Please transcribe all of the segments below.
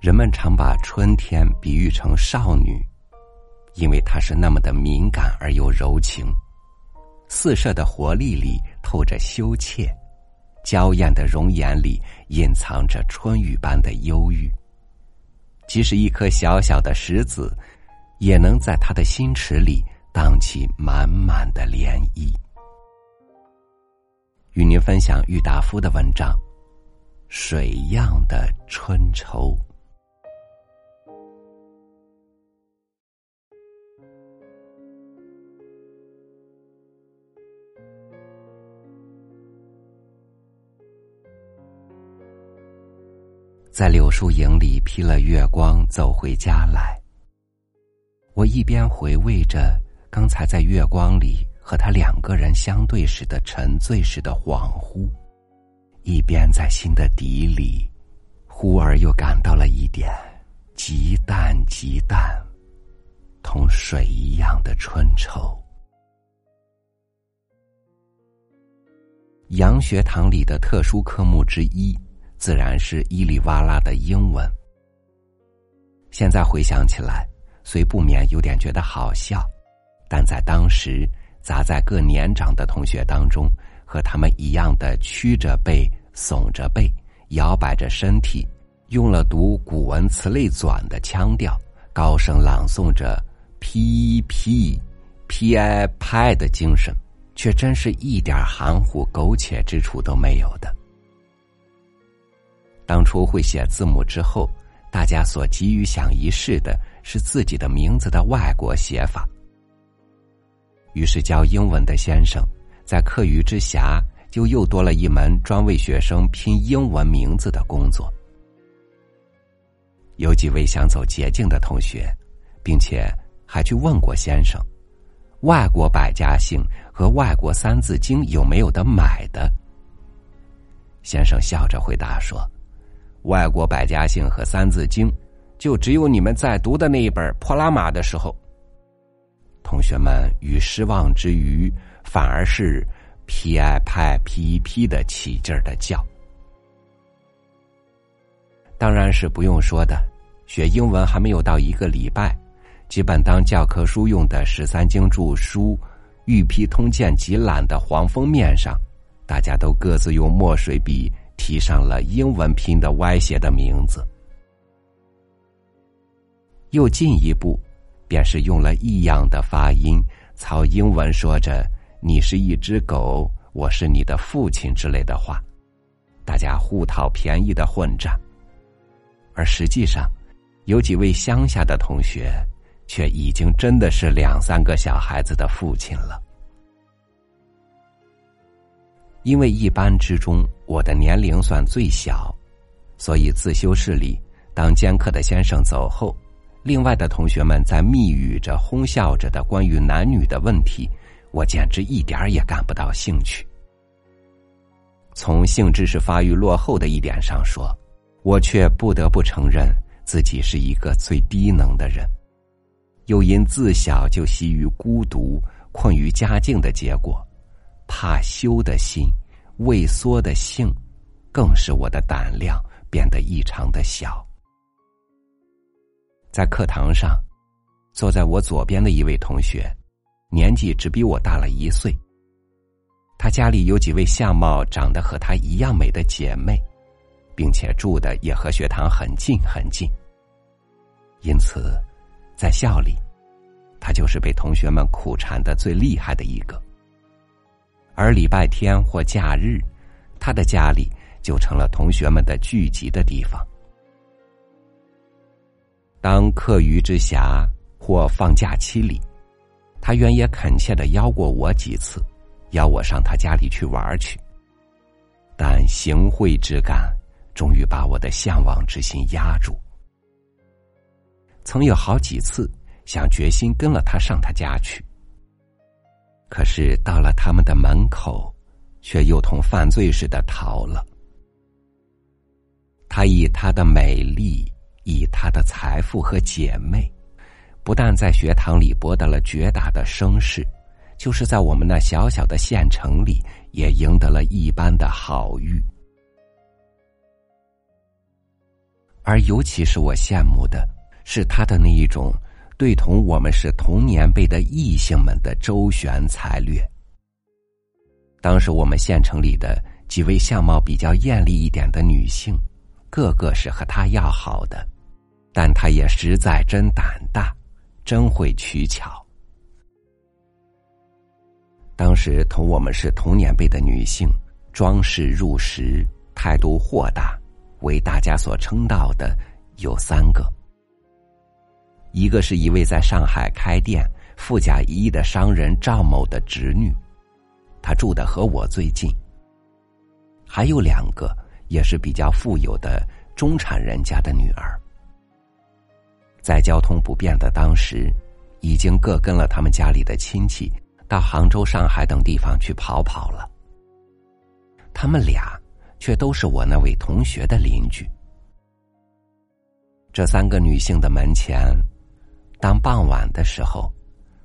人们常把春天比喻成少女，因为她是那么的敏感而又柔情，四射的活力里透着羞怯，娇艳的容颜里隐藏着春雨般的忧郁。即使一颗小小的石子，也能在他的心池里荡起满满的涟漪。与您分享郁达夫的文章《水样的春愁》。在柳树影里披了月光，走回家来。我一边回味着刚才在月光里和他两个人相对时的沉醉时的恍惚，一边在心的底里，忽而又感到了一点极淡极淡，同水一样的春愁。洋学堂里的特殊科目之一。自然是伊里哇拉的英文。现在回想起来，虽不免有点觉得好笑，但在当时，砸在各年长的同学当中，和他们一样的曲着背、耸着背、摇摆着身体，用了读古文词类纂的腔调，高声朗诵着 “p p p i p” 的精神，却真是一点含糊苟且之处都没有的。当初会写字母之后，大家所急于想一试的是自己的名字的外国写法。于是教英文的先生在课余之暇就又多了一门专为学生拼英文名字的工作。有几位想走捷径的同学，并且还去问过先生，外国百家姓和外国三字经有没有得买的？先生笑着回答说。外国百家姓和三字经，就只有你们在读的那一本《破拉马》的时候。同学们与失望之余，反而是 P I 派 P E P 的起劲的叫。当然是不用说的，学英文还没有到一个礼拜，基本当教科书用的十三经注疏《玉批通鉴集览》的黄封面上，大家都各自用墨水笔。提上了英文拼的歪斜的名字，又进一步，便是用了异样的发音，操英文说着“你是一只狗，我是你的父亲”之类的话，大家互讨便宜的混战。而实际上，有几位乡下的同学，却已经真的是两三个小孩子的父亲了。因为一班之中，我的年龄算最小，所以自修室里，当兼课的先生走后，另外的同学们在密语着、哄笑着的关于男女的问题，我简直一点儿也感不到兴趣。从性知识发育落后的一点上说，我却不得不承认自己是一个最低能的人，又因自小就习于孤独、困于家境的结果。怕羞的心，畏缩的性，更使我的胆量变得异常的小。在课堂上，坐在我左边的一位同学，年纪只比我大了一岁。他家里有几位相貌长得和他一样美的姐妹，并且住的也和学堂很近很近。因此，在校里，他就是被同学们苦缠的最厉害的一个。而礼拜天或假日，他的家里就成了同学们的聚集的地方。当课余之暇或放假期里，他原也恳切的邀过我几次，邀我上他家里去玩去。但行贿之感，终于把我的向往之心压住。曾有好几次想决心跟了他上他家去。可是到了他们的门口，却又同犯罪似的逃了。他以他的美丽，以他的财富和姐妹，不但在学堂里博得了绝大的声势，就是在我们那小小的县城里，也赢得了一般的好誉。而尤其是我羡慕的是他的那一种对同我们是同年辈的异性们的周旋才略。当时我们县城里的几位相貌比较艳丽一点的女性，个个是和他要好的，但他也实在真胆大，真会取巧。当时同我们是同年辈的女性，装饰入时，态度豁达，为大家所称道的有三个。一个是一位在上海开店、富甲一亿的商人赵某的侄女，她住的和我最近。还有两个也是比较富有的中产人家的女儿，在交通不便的当时，已经各跟了他们家里的亲戚。到杭州、上海等地方去跑跑了。他们俩却都是我那位同学的邻居。这三个女性的门前，当傍晚的时候，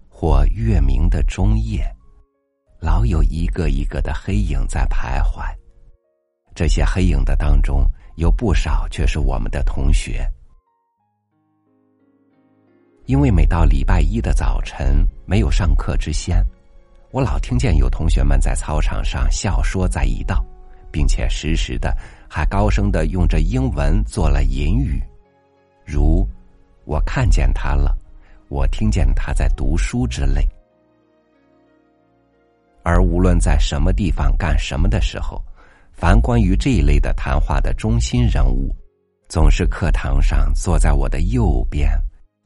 或月明的中夜，老有一个一个的黑影在徘徊。这些黑影的当中，有不少却是我们的同学。因为每到礼拜一的早晨，没有上课之先。我老听见有同学们在操场上笑说在一道，并且时时的还高声的用着英文做了引语，如“我看见他了”，“我听见他在读书”之类。而无论在什么地方干什么的时候，凡关于这一类的谈话的中心人物，总是课堂上坐在我的右边，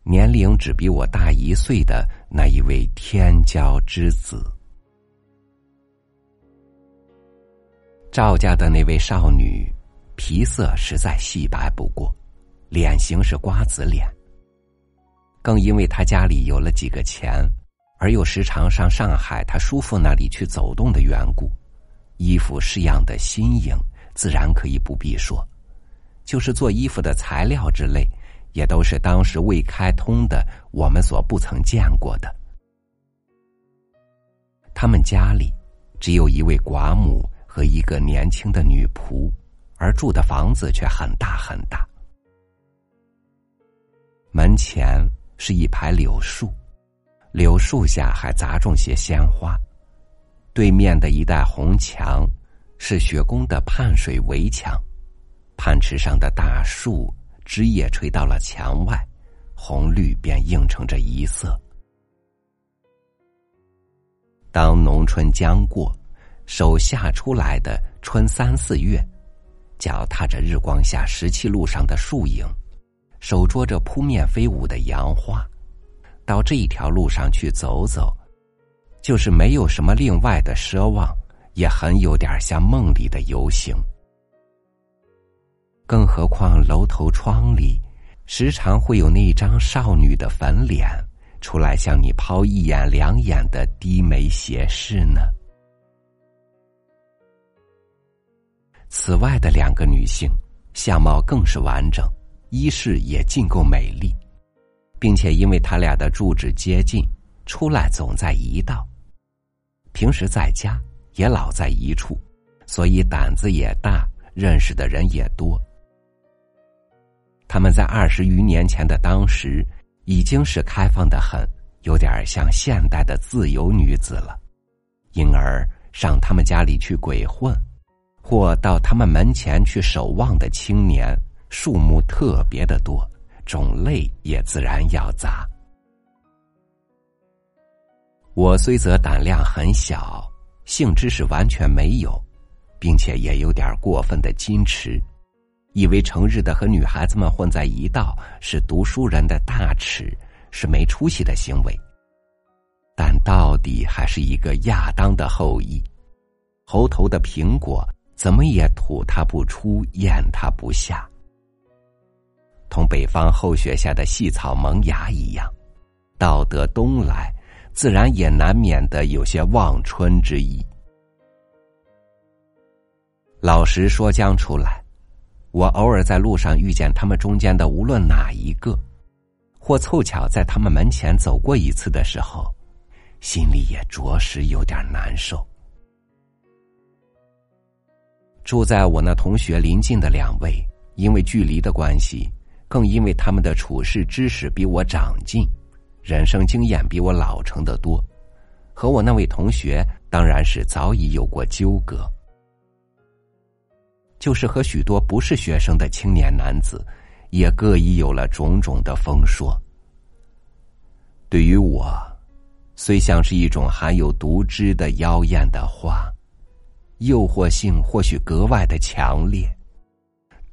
年龄只比我大一岁的那一位天骄之子。赵家的那位少女，皮色实在细白不过，脸型是瓜子脸。更因为他家里有了几个钱，而又时常上上海他叔父那里去走动的缘故，衣服式样的新颖，自然可以不必说。就是做衣服的材料之类，也都是当时未开通的，我们所不曾见过的。他们家里只有一位寡母。和一个年轻的女仆，而住的房子却很大很大。门前是一排柳树，柳树下还杂种些鲜花。对面的一带红墙是雪宫的畔水围墙，畔池上的大树枝叶垂到了墙外，红绿便映成这一色。当农春将过。手下出来的春三四月，脚踏着日光下石砌路上的树影，手捉着扑面飞舞的杨花，到这一条路上去走走，就是没有什么另外的奢望，也很有点像梦里的游行。更何况楼头窗里，时常会有那张少女的粉脸出来向你抛一眼两眼的低眉斜视呢。此外的两个女性，相貌更是完整，衣饰也尽够美丽，并且因为他俩的住址接近，出来总在一道，平时在家也老在一处，所以胆子也大，认识的人也多。他们在二十余年前的当时，已经是开放的很，有点像现代的自由女子了，因而上他们家里去鬼混。或到他们门前去守望的青年，数目特别的多，种类也自然要杂。我虽则胆量很小，性知识完全没有，并且也有点过分的矜持，以为成日的和女孩子们混在一道是读书人的大耻，是没出息的行为。但到底还是一个亚当的后裔，猴头的苹果。怎么也吐它不出，咽它不下，同北方后雪下的细草萌芽一样，到得冬来，自然也难免的有些望春之意。老实说将出来，我偶尔在路上遇见他们中间的无论哪一个，或凑巧在他们门前走过一次的时候，心里也着实有点难受。住在我那同学邻近的两位，因为距离的关系，更因为他们的处事知识比我长进，人生经验比我老成的多，和我那位同学当然是早已有过纠葛。就是和许多不是学生的青年男子，也各已有了种种的风说。对于我，虽像是一种含有毒汁的妖艳的花，诱惑性或许格外的强烈。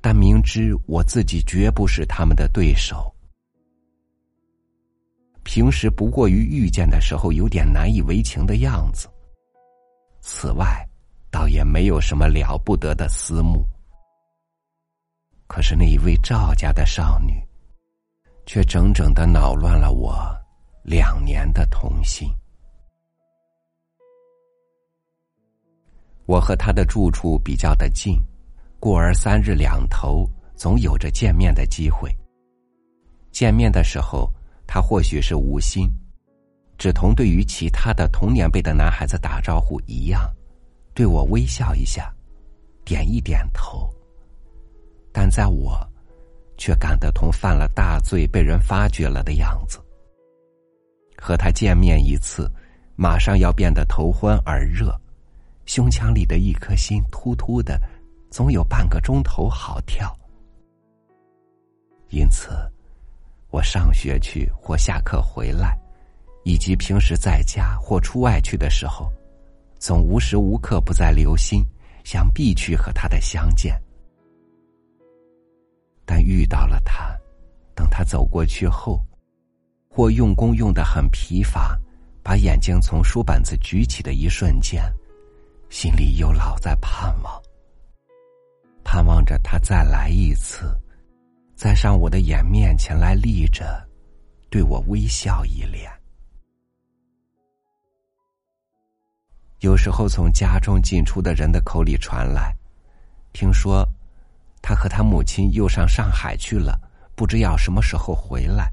但明知我自己绝不是他们的对手，平时不过于遇见的时候有点难以为情的样子。此外，倒也没有什么了不得的私慕。可是那一位赵家的少女，却整整的恼乱了我两年的童心。我和他的住处比较的近。故而三日两头，总有着见面的机会。见面的时候，他或许是无心，只同对于其他的同年辈的男孩子打招呼一样，对我微笑一下，点一点头。但在我，却感得同犯了大罪被人发觉了的样子。和他见面一次，马上要变得头昏耳热，胸腔里的一颗心突突的。总有半个钟头好跳，因此，我上学去或下课回来，以及平时在家或出外去的时候，总无时无刻不在留心，想必去和他的相见。但遇到了他，等他走过去后，或用功用的很疲乏，把眼睛从书本子举起的一瞬间，心里又老在盼望。盼望着他再来一次，再上我的眼面前来立着，对我微笑一脸。有时候从家中进出的人的口里传来，听说他和他母亲又上上海去了，不知要什么时候回来。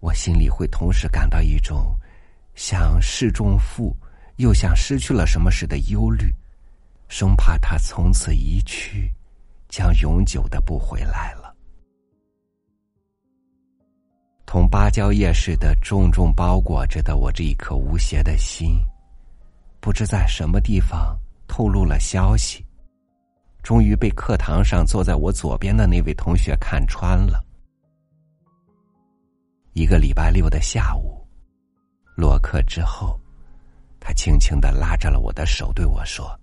我心里会同时感到一种像失重负，又像失去了什么似的忧虑。生怕他从此一去，将永久的不回来了。同芭蕉叶似的重重包裹着的我这一颗无邪的心，不知在什么地方透露了消息，终于被课堂上坐在我左边的那位同学看穿了。一个礼拜六的下午，落课之后，他轻轻的拉着了我的手，对我说。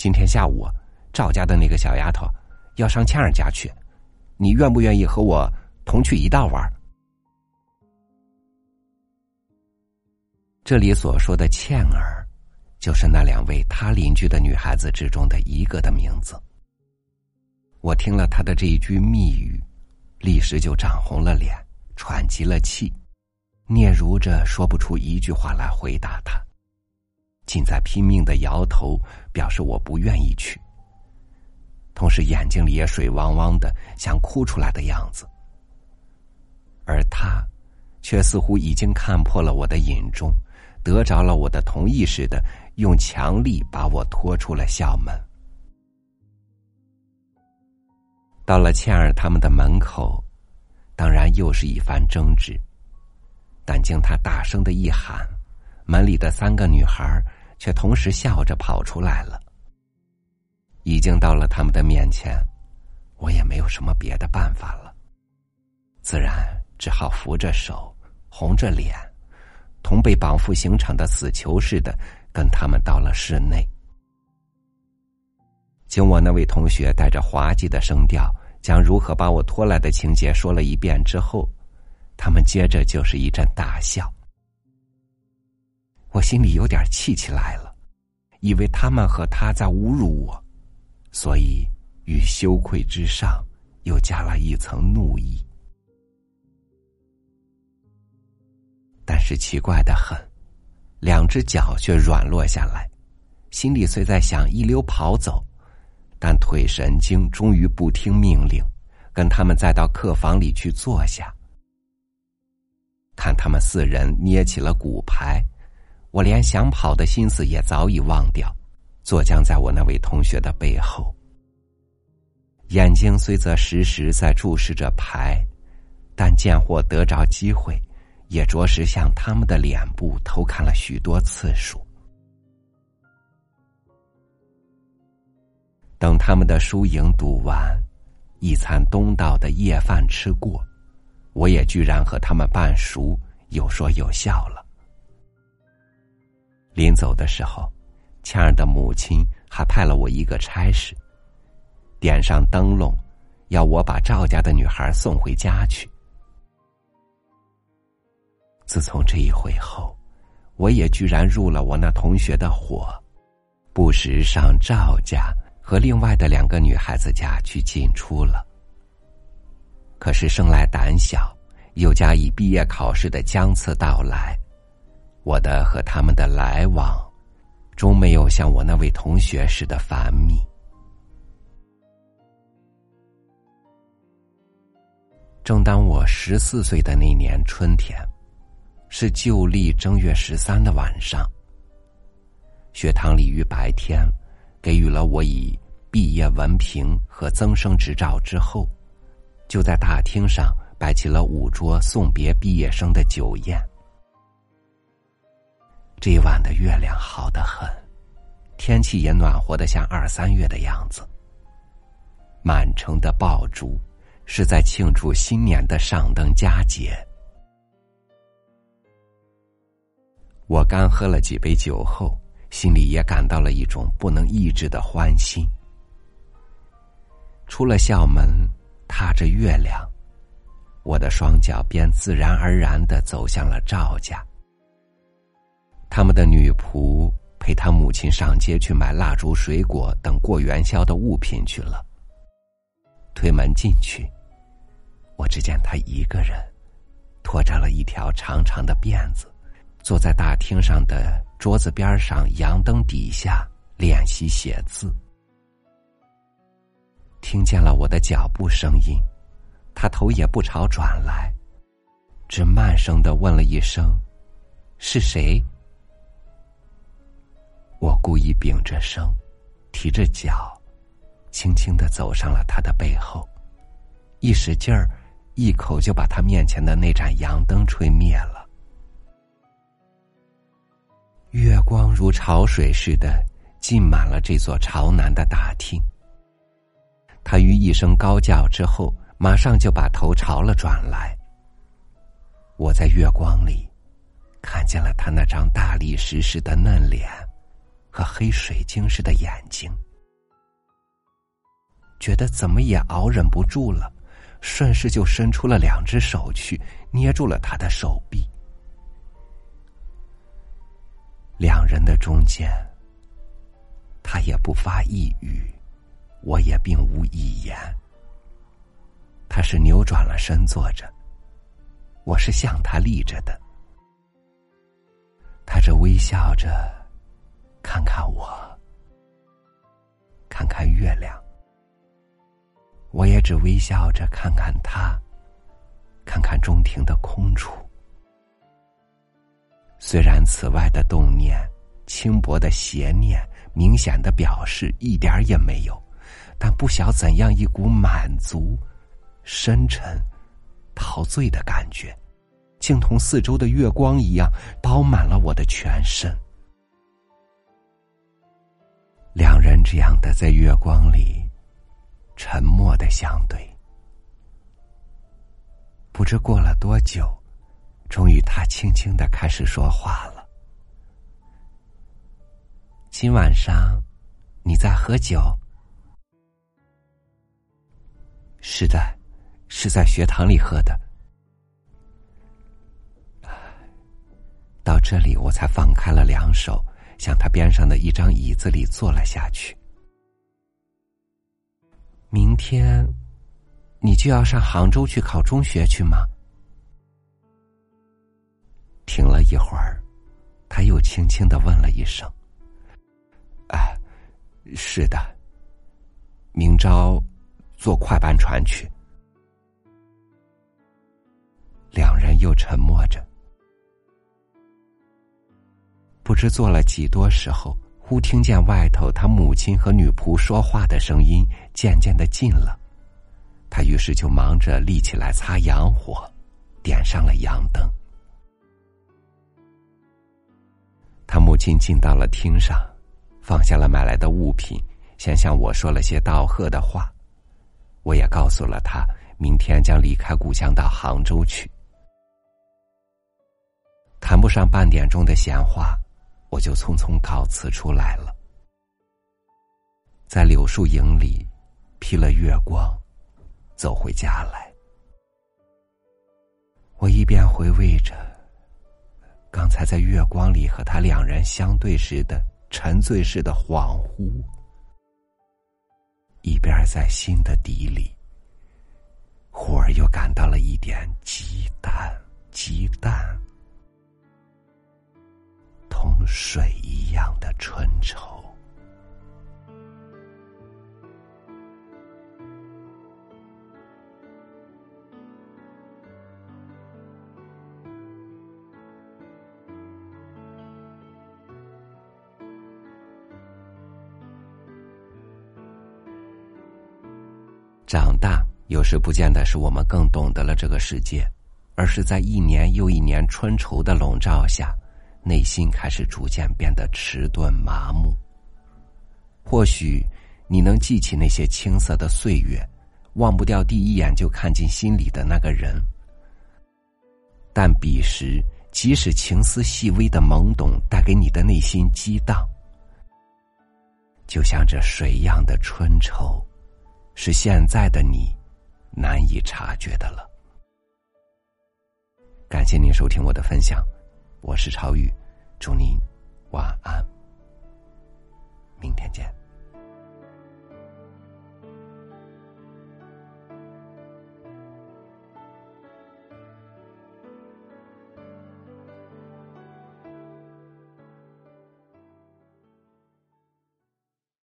今天下午，赵家的那个小丫头要上倩儿家去，你愿不愿意和我同去一道玩？这里所说的倩儿，就是那两位他邻居的女孩子之中的一个的名字。我听了他的这一句密语，立时就涨红了脸，喘急了气，嗫嚅着说不出一句话来回答他。尽在拼命的摇头，表示我不愿意去。同时眼睛里也水汪汪的，想哭出来的样子。而他，却似乎已经看破了我的隐衷，得着了我的同意似的，用强力把我拖出了校门。到了倩儿他们的门口，当然又是一番争执。但经他大声的一喊，门里的三个女孩。却同时笑着跑出来了。已经到了他们的面前，我也没有什么别的办法了，自然只好扶着手，红着脸，同被绑赴刑场的死囚似的，跟他们到了室内。经我那位同学带着滑稽的声调，将如何把我拖来的情节说了一遍之后，他们接着就是一阵大笑。我心里有点气起来了，以为他们和他在侮辱我，所以与羞愧之上又加了一层怒意。但是奇怪的很，两只脚却软落下来，心里虽在想一溜跑走，但腿神经终于不听命令，跟他们再到客房里去坐下，看他们四人捏起了骨牌。我连想跑的心思也早已忘掉，坐僵在我那位同学的背后。眼睛虽则时时在注视着牌，但见或得着机会，也着实向他们的脸部偷看了许多次数。等他们的输赢赌完，一餐东道的夜饭吃过，我也居然和他们半熟，有说有笑了。临走的时候，倩儿的母亲还派了我一个差事，点上灯笼，要我把赵家的女孩送回家去。自从这一回后，我也居然入了我那同学的伙，不时上赵家。和另外的两个女孩子家去进出了。可是生来胆小，又加以毕业考试的将次到来，我的和他们的来往，终没有像我那位同学似的繁密。正当我十四岁的那年春天，是旧历正月十三的晚上，学堂里于白天。给予了我以毕业文凭和增生执照之后，就在大厅上摆起了五桌送别毕业生的酒宴。这晚的月亮好得很，天气也暖和的像二三月的样子。满城的爆竹是在庆祝新年的上灯佳节。我刚喝了几杯酒后。心里也感到了一种不能抑制的欢欣。出了校门，踏着月亮，我的双脚便自然而然的走向了赵家。他们的女仆陪他母亲上街去买蜡烛、水果等过元宵的物品去了。推门进去，我只见他一个人，拖着了一条长长的辫子，坐在大厅上的。桌子边上，阳灯底下练习写字。听见了我的脚步声音，他头也不朝转来，只慢声的问了一声：“是谁？”我故意屏着声，提着脚，轻轻的走上了他的背后，一使劲儿，一口就把他面前的那盏阳灯吹灭了。月光如潮水似的浸满了这座朝南的大厅。他于一声高叫之后，马上就把头朝了转来。我在月光里看见了他那张大力实实的嫩脸和黑水晶似的眼睛，觉得怎么也熬忍不住了，顺势就伸出了两只手去捏住了他的手臂。两人的中间，他也不发一语，我也并无一言。他是扭转了身坐着，我是向他立着的。他这微笑着，看看我，看看月亮。我也只微笑着看看他，看看中庭的空处。虽然此外的动念、轻薄的邪念、明显的表示一点也没有，但不晓怎样一股满足、深沉、陶醉的感觉，竟同四周的月光一样，包满了我的全身。两人这样的在月光里沉默的相对，不知过了多久。终于，他轻轻的开始说话了。今晚上，你在喝酒？是的，是在学堂里喝的。到这里，我才放开了两手，向他边上的一张椅子里坐了下去。明天，你就要上杭州去考中学去吗？停了一会儿，他又轻轻的问了一声：“啊，是的。明朝坐快班船去。”两人又沉默着，不知坐了几多时候，忽听见外头他母亲和女仆说话的声音渐渐的近了。他于是就忙着立起来擦洋火，点上了洋灯。他母亲进到了厅上，放下了买来的物品，先向我说了些道贺的话。我也告诉了他，明天将离开故乡到杭州去。谈不上半点钟的闲话，我就匆匆告辞出来了。在柳树影里，披了月光，走回家来。我一边回味着刚才在月光里和他两人相对时的沉醉式的恍惚，一边在心的底里，忽而又感到了一点极淡，极淡。有时不见得是我们更懂得了这个世界，而是在一年又一年春愁的笼罩下。内心开始逐渐变得迟钝麻木。或许你能记起那些青涩的岁月，忘不掉第一眼就看进心里的那个人。但彼时，即使情思细微的懵懂带给你的内心激荡，就像这水一样的春愁，是现在的你难以察觉的了。感谢您收听我的分享。我是超宇，祝您晚安，明天见。